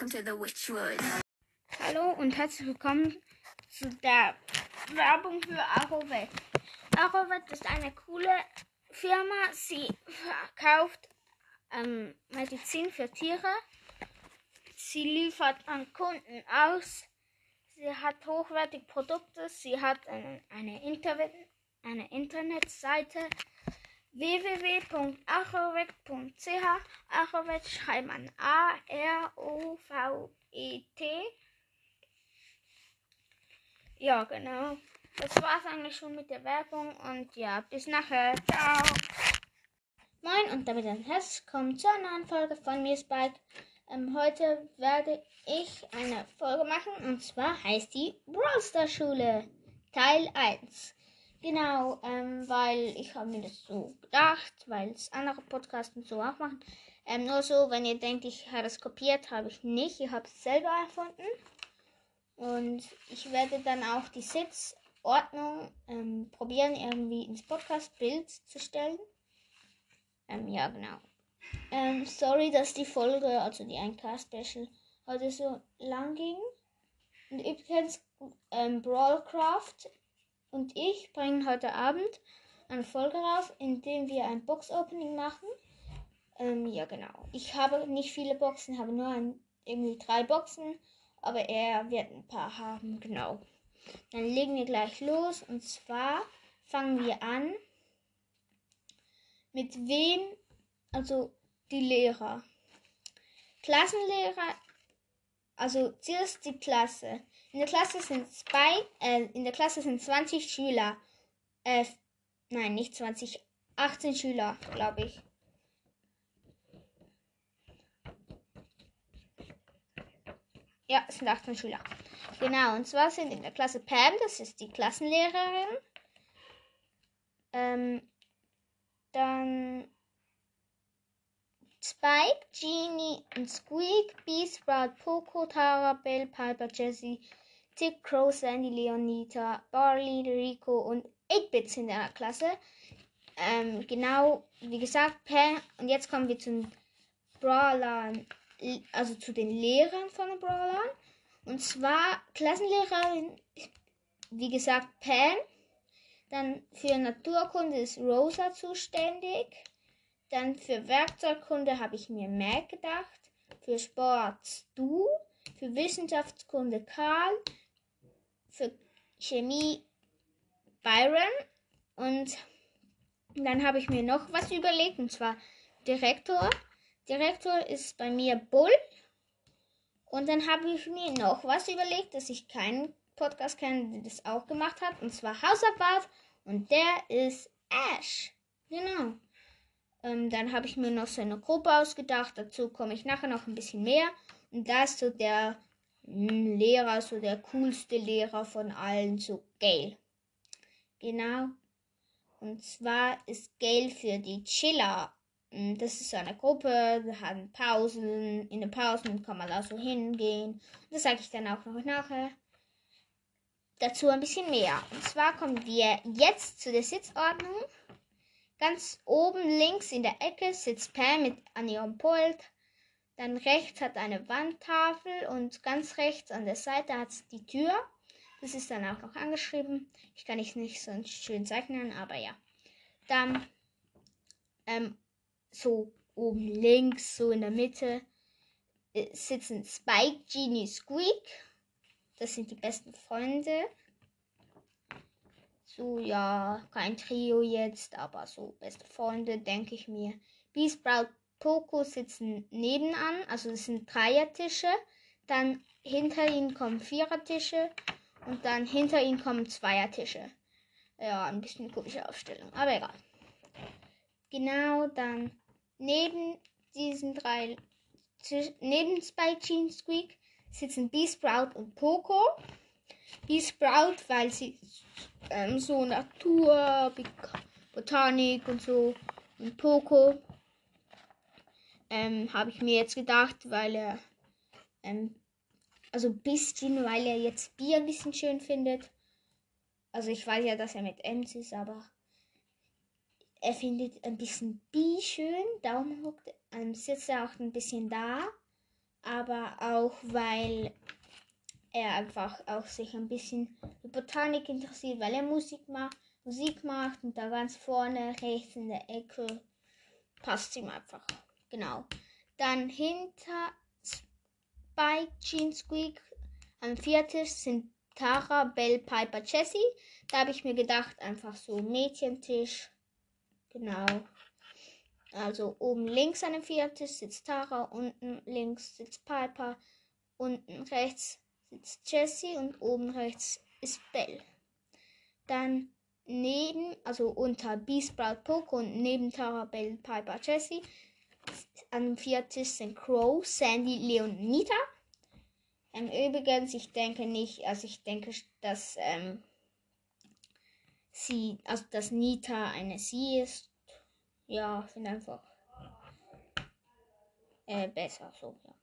Welcome to the Witchwood. Hallo und herzlich willkommen zu der Werbung für Arovet. Arovet ist eine coole Firma. Sie verkauft ähm, Medizin für Tiere. Sie liefert an Kunden aus. Sie hat hochwertige Produkte. Sie hat eine, eine, Internet, eine Internetseite www.arovet.ch. Arovet schreibt man A-R-O-V-E-T. Ja, genau. Das war's eigentlich schon mit der Werbung und ja, bis nachher. Ciao. Moin und damit ein herzlich willkommen zu einer neuen Folge von mir, Spike. Ähm, heute werde ich eine Folge machen und zwar heißt die Brawl Star Schule Teil 1. Genau, ähm, weil ich habe mir das so gedacht, weil es andere Podcasts und so auch machen. Ähm, nur so, wenn ihr denkt, ich habe es kopiert, habe ich nicht. Ich habe es selber erfunden. Und ich werde dann auch die Sitzordnung ähm, probieren, irgendwie ins Podcast-Bild zu stellen. Ähm, ja, genau. Ähm, sorry, dass die Folge, also die 1K-Special, heute so lang ging. Und übrigens, ähm, Brawlcraft und ich bringen heute Abend eine Folge raus, in dem wir ein Box-Opening machen. Ähm, ja, genau. Ich habe nicht viele Boxen, habe nur ein, irgendwie drei Boxen, aber er wird ein paar haben, genau. Dann legen wir gleich los und zwar fangen wir an mit wem, also die Lehrer. Klassenlehrer, also zuerst die Klasse. In der Klasse sind zwei, äh, in der Klasse sind 20 Schüler. Äh, nein, nicht 20, 18 Schüler, glaube ich. Ja, es sind 18 Schüler. Genau, und zwar sind in der Klasse Pam, das ist die Klassenlehrerin. Ähm, dann Spike, Genie und Squeak, Beast, Sprout, Poco, Tara, Bell, Piper, Jessie, Tick, Crow, Sandy, Leonita, Barley, Rico und 8-Bit sind in der Klasse. Ähm, genau, wie gesagt, Pam. Und jetzt kommen wir zu den Brawlern, also zu den Lehrern von den Brawlern. Und zwar Klassenlehrerin, wie gesagt, Pam. Dann für Naturkunde ist Rosa zuständig. Dann für Werkzeugkunde habe ich mir Mac gedacht. Für Sport du. Für Wissenschaftskunde Karl. Für Chemie Byron. Und dann habe ich mir noch was überlegt. Und zwar Direktor. Direktor ist bei mir Bull. Und dann habe ich mir noch was überlegt, dass ich keinen Podcast kenne, der das auch gemacht hat. Und zwar Hausabwart. Und der ist Ash. Genau. Ähm, dann habe ich mir noch so eine Gruppe ausgedacht. Dazu komme ich nachher noch ein bisschen mehr. Und da ist so der hm, Lehrer, so der coolste Lehrer von allen, so Gail. Genau. Und zwar ist Gail für die Chiller. Hm, das ist so eine Gruppe, wir haben Pausen. In den Pausen kann man da so hingehen. Das sage ich dann auch noch nachher. Dazu ein bisschen mehr. Und zwar kommen wir jetzt zu der Sitzordnung. Ganz oben links in der Ecke sitzt Pam mit an ihrem Pult. Dann rechts hat eine Wandtafel und ganz rechts an der Seite hat es die Tür. Das ist dann auch noch angeschrieben. Ich kann es nicht so schön zeichnen, aber ja. Dann ähm, so oben links, so in der Mitte, äh, sitzen Spike, Genie, Squeak. Das sind die besten Freunde. So, ja, kein Trio jetzt, aber so beste Freunde, denke ich mir. Beast, Sprout, Poco sitzen nebenan, also das sind Dreiertische. Dann hinter ihnen kommen Vierertische und dann hinter ihnen kommen Zweiertische. Ja, ein bisschen komische Aufstellung, aber egal. Genau, dann neben diesen drei, neben Spike, Jean, Squeak sitzen B-Sprout und Poco. B-Sprout, weil sie ähm, so Natur, Botanik und so. Und Poco ähm, habe ich mir jetzt gedacht, weil er, ähm, also ein bisschen, weil er jetzt Bier ein bisschen schön findet. Also ich weiß ja, dass er mit Ems ist, aber er findet ein bisschen Bi schön. Darum hockt, ähm, sitzt er auch ein bisschen da. aber auch weil er einfach auch sich ein bisschen für Botanik interessiert, weil er Musik macht, Musik macht und da ganz vorne rechts in der Ecke passt ihm einfach. Genau. Dann hinter Spike, Jean Squeak am Viertisch sind Tara, Bell, Piper, Jessie. Da habe ich mir gedacht, einfach so Mädchentisch. Genau. Also oben links an dem Viertisch sitzt Tara, unten links sitzt Piper, unten rechts sitzt Jessie und oben rechts ist Bell. Dann neben, also unter Beasprout Poke und neben Tara, Bell, Piper, Jessie an dem Viertisch sind Crow, Sandy, Leon, Nita. Ähm, übrigens, ich denke nicht, also ich denke, dass ähm, sie, also dass Nita eine sie ist. Ja, finde einfach äh, besser so, ja.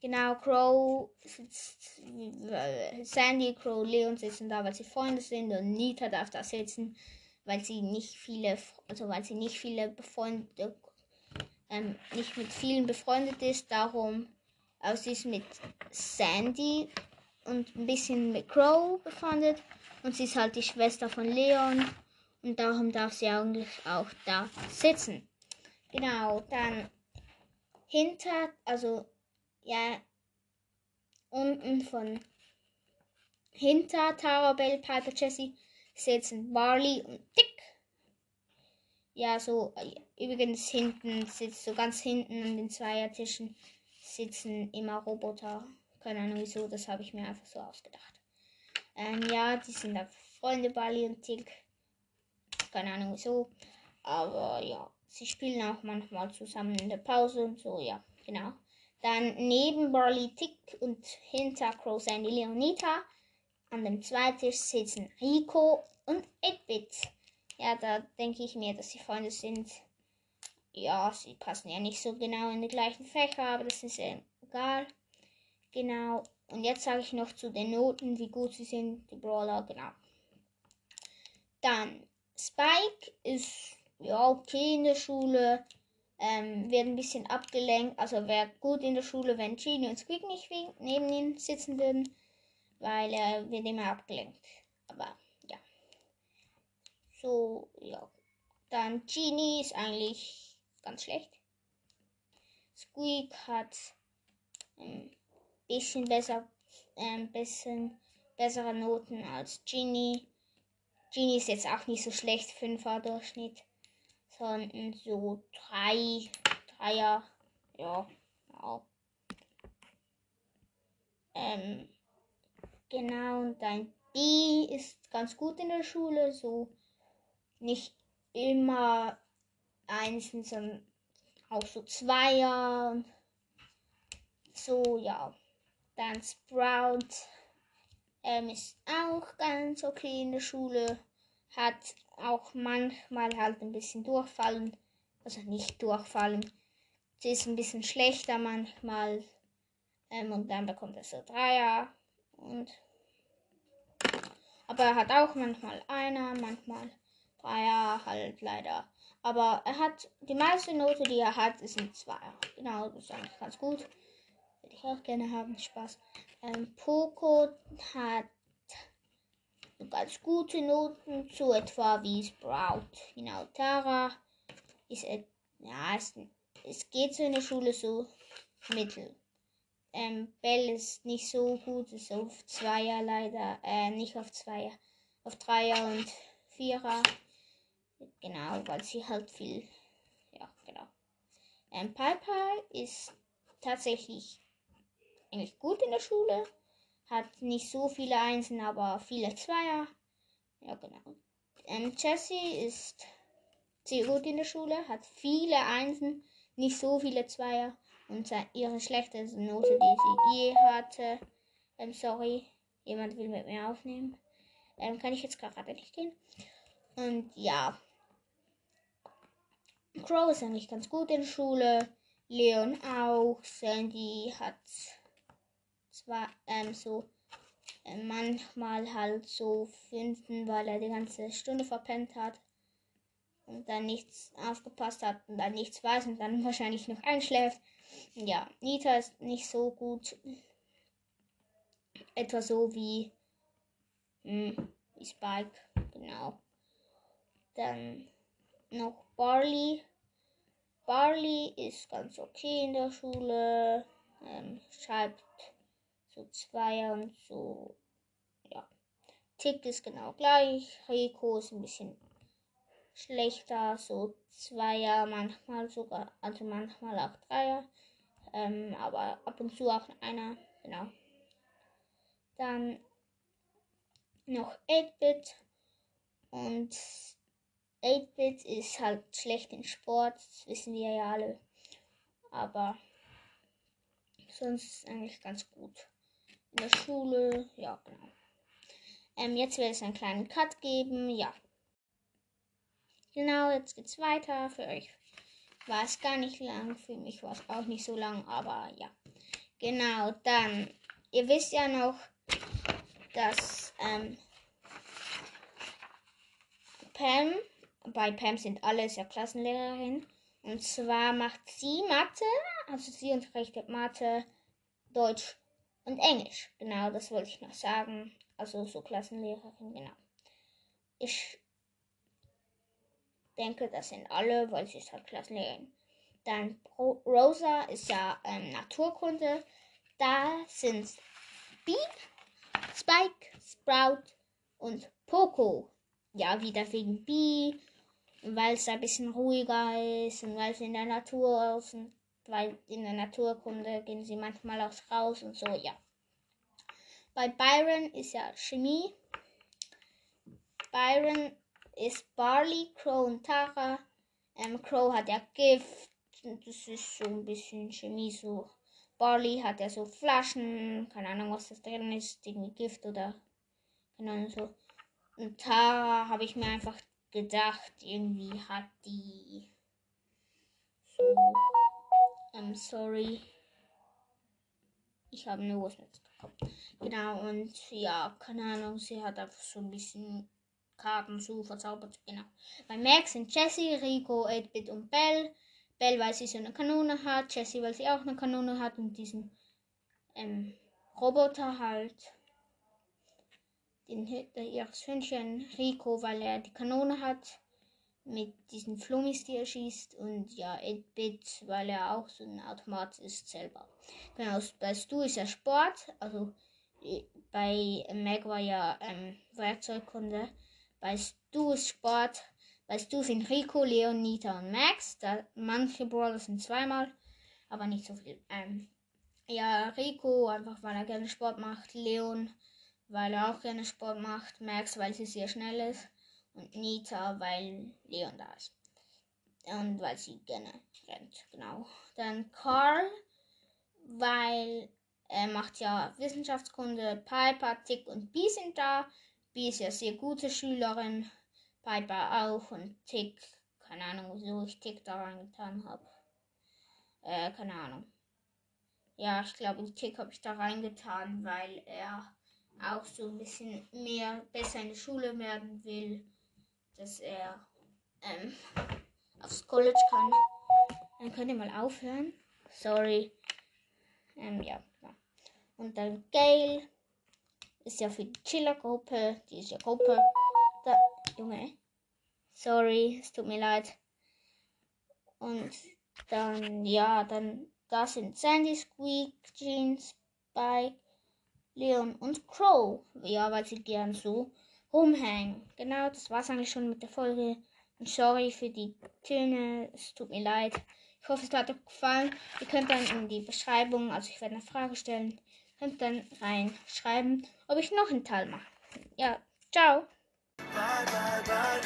Genau, Crow sitzt, äh, Sandy, Crow, Leon sitzen da, weil sie Freunde sind und Nita darf da sitzen, weil sie nicht viele, also weil sie nicht viele befreundet, ähm, nicht mit vielen befreundet ist, darum also sie ist mit Sandy und ein bisschen mit Crow befreundet. Und sie ist halt die Schwester von Leon. Und darum darf sie eigentlich auch da sitzen. Genau, dann hinter, also ja, unten von hinter Tara, Bell, Piper, Jessie sitzen Barley und Dick. Ja, so übrigens hinten sitzt so ganz hinten an den Zweiertischen sitzen immer Roboter. Keine Ahnung wieso, das habe ich mir einfach so ausgedacht. Ähm, ja, die sind da Freunde, Bali und Tick. Keine Ahnung wieso. Aber ja, sie spielen auch manchmal zusammen in der Pause und so, ja, genau. Dann neben Barley, Tick und hinter Crow Sandy Leonita an dem Zweitisch sitzen Rico und 8-Bit. Ja, da denke ich mir, dass sie Freunde sind ja, sie passen ja nicht so genau in die gleichen Fächer, aber das ist ja egal. Genau. Und jetzt sage ich noch zu den Noten, wie gut sie sind, die Brawler, genau. Dann, Spike ist ja okay in der Schule, ähm, wird ein bisschen abgelenkt, also wäre gut in der Schule, wenn Genie und Squeak nicht neben ihm sitzen würden, weil er wird immer abgelenkt. Aber. So, ja. Dann Genie ist eigentlich ganz schlecht. Squeak hat ein bisschen besser, ein bisschen bessere Noten als Genie. Genie ist jetzt auch nicht so schlecht, 5er Durchschnitt, sondern so 3, 3er, ja, genau. Ähm, genau, und dein B ist ganz gut in der Schule, so nicht immer Einsen, sondern auch so Zweier. So, ja. Dann Sprout ähm, ist auch ganz okay in der Schule. Hat auch manchmal halt ein bisschen durchfallen. Also nicht durchfallen. Sie ist ein bisschen schlechter manchmal. Ähm, und dann bekommt er so Dreier. Und aber er hat auch manchmal einer, manchmal Dreier, halt leider aber er hat die meiste Note, die er hat, ist ein 2. Genau, das ist eigentlich ganz gut. Würde ich auch gerne haben. Spaß. Ähm, Poco hat ganz gute Noten, so etwa wie Sprout. Genau, Tara ist, ja, es, es geht so in der Schule so mittel. Ähm, Bell ist nicht so gut, ist auf Zweier leider, äh, nicht auf Zweier, auf Dreier und Vierer. Genau, weil sie halt viel. Ja, genau. Ähm, Piper ist tatsächlich eigentlich gut in der Schule. Hat nicht so viele Einsen, aber viele Zweier. Ja, genau. Ähm, Jessie ist sehr gut in der Schule, hat viele Einsen, nicht so viele Zweier. Und ihre schlechteste Note, die sie je hatte. Ähm, sorry, jemand will mit mir aufnehmen. Ähm, kann ich jetzt gerade nicht gehen. Und ja, Crow ist eigentlich ganz gut in Schule. Leon auch. Sandy hat zwar ähm, so äh, manchmal halt so fünften, weil er die ganze Stunde verpennt hat und dann nichts aufgepasst hat und dann nichts weiß und dann wahrscheinlich noch einschläft. Ja, Nita ist nicht so gut. Etwa so wie, hm, wie Spike, genau. Dann noch Barley. Barley ist ganz okay in der Schule. Ähm, schreibt so Zweier und so. Ja. Tick ist genau gleich. Rico ist ein bisschen schlechter, so Zweier, manchmal sogar, also manchmal auch Dreier. Ähm, aber ab und zu auch einer, genau. Dann noch 8-Bit. Und 8-Bit ist halt schlecht in Sport, das wissen wir ja alle. Aber sonst ist es eigentlich ganz gut. In der Schule, ja, genau. Ähm, jetzt wird es einen kleinen Cut geben, ja. Genau, jetzt geht's weiter. Für euch war es gar nicht lang, für mich war es auch nicht so lang, aber ja. Genau, dann, ihr wisst ja noch, dass ähm, Pam, bei Pam sind alle ja Klassenlehrerin. Und zwar macht sie Mathe, also sie unterrichtet Mathe, Deutsch und Englisch. Genau, das wollte ich noch sagen. Also so Klassenlehrerin, genau. Ich denke, das sind alle, weil sie ist halt Klassenlehrerin. Dann Rosa ist ja ähm, Naturkunde. Da sind Beep, Spike, Sprout und Poco. Ja, wieder wegen B, weil es ein bisschen ruhiger ist und weil sie in der Natur sind. Weil in der Naturkunde gehen sie manchmal auch raus und so, ja. Bei Byron ist ja Chemie. Byron ist Barley, Crow und Tara. Ähm, Crow hat ja Gift. Das ist so ein bisschen Chemie so. Barley hat ja so Flaschen. Keine Ahnung, was das drin ist. Irgendwie Gift oder Ahnung so. Und Tara habe ich mir einfach gedacht, irgendwie hat die so. I'm sorry. Ich habe nur was mitbekommen. Genau, und ja, keine Ahnung, sie hat einfach so ein bisschen Karten zu verzaubert. Genau. Bei Max sind Jessie, Rico, 8-Bit und Bell. Bell, weil sie so eine Kanone hat. Jessie, weil sie auch eine Kanone hat und diesen ähm, Roboter halt. Den ihres Hündchen. Rico, weil er die Kanone hat. Mit diesen Flummis, die er schießt. Und ja, 8-Bit, weil er auch so ein Automat ist selber. Genau, bei Stu ist er Sport. Also äh, bei Meg war ja ähm, Werkzeugkunde. Weißt du Sport? Weißt du sind Rico, Leon, Nita und Max. Da, manche Brawler sind zweimal, aber nicht so viel. Ähm, ja, Rico einfach weil er gerne Sport macht. Leon, weil er auch gerne Sport macht. Max, weil sie sehr schnell ist. Und Nita, weil Leon da ist. Und weil sie gerne rennt, genau. Dann Carl, weil er macht ja Wissenschaftskunde. Piper, Tick und B sind da. B ist ja sehr gute Schülerin. Piper auch und Tick. Keine Ahnung, wieso ich Tick da reingetan habe. Äh, keine Ahnung. Ja, ich glaube, Tick habe ich da reingetan, weil er auch so ein bisschen mehr besser in der Schule werden will. Dass er ähm, aufs College kann. Dann könnt ihr mal aufhören. Sorry. Ähm, ja. Und dann Gail ist ja für die Chiller-Gruppe. Diese Gruppe. Da, Junge. Sorry, es tut mir leid. Und dann, ja, dann, da sind Sandy, Squeak, Jeans, Spike, Leon und Crow. Ja, weil sie gern so rumhängen. Genau, das war's eigentlich schon mit der Folge. Und sorry für die Töne, es tut mir leid. Ich hoffe, es hat euch gefallen. Ihr könnt dann in die Beschreibung, also ich werde eine Frage stellen, und dann reinschreiben, ob ich noch einen Teil mache. Ja, ciao. Bye, bye, bye,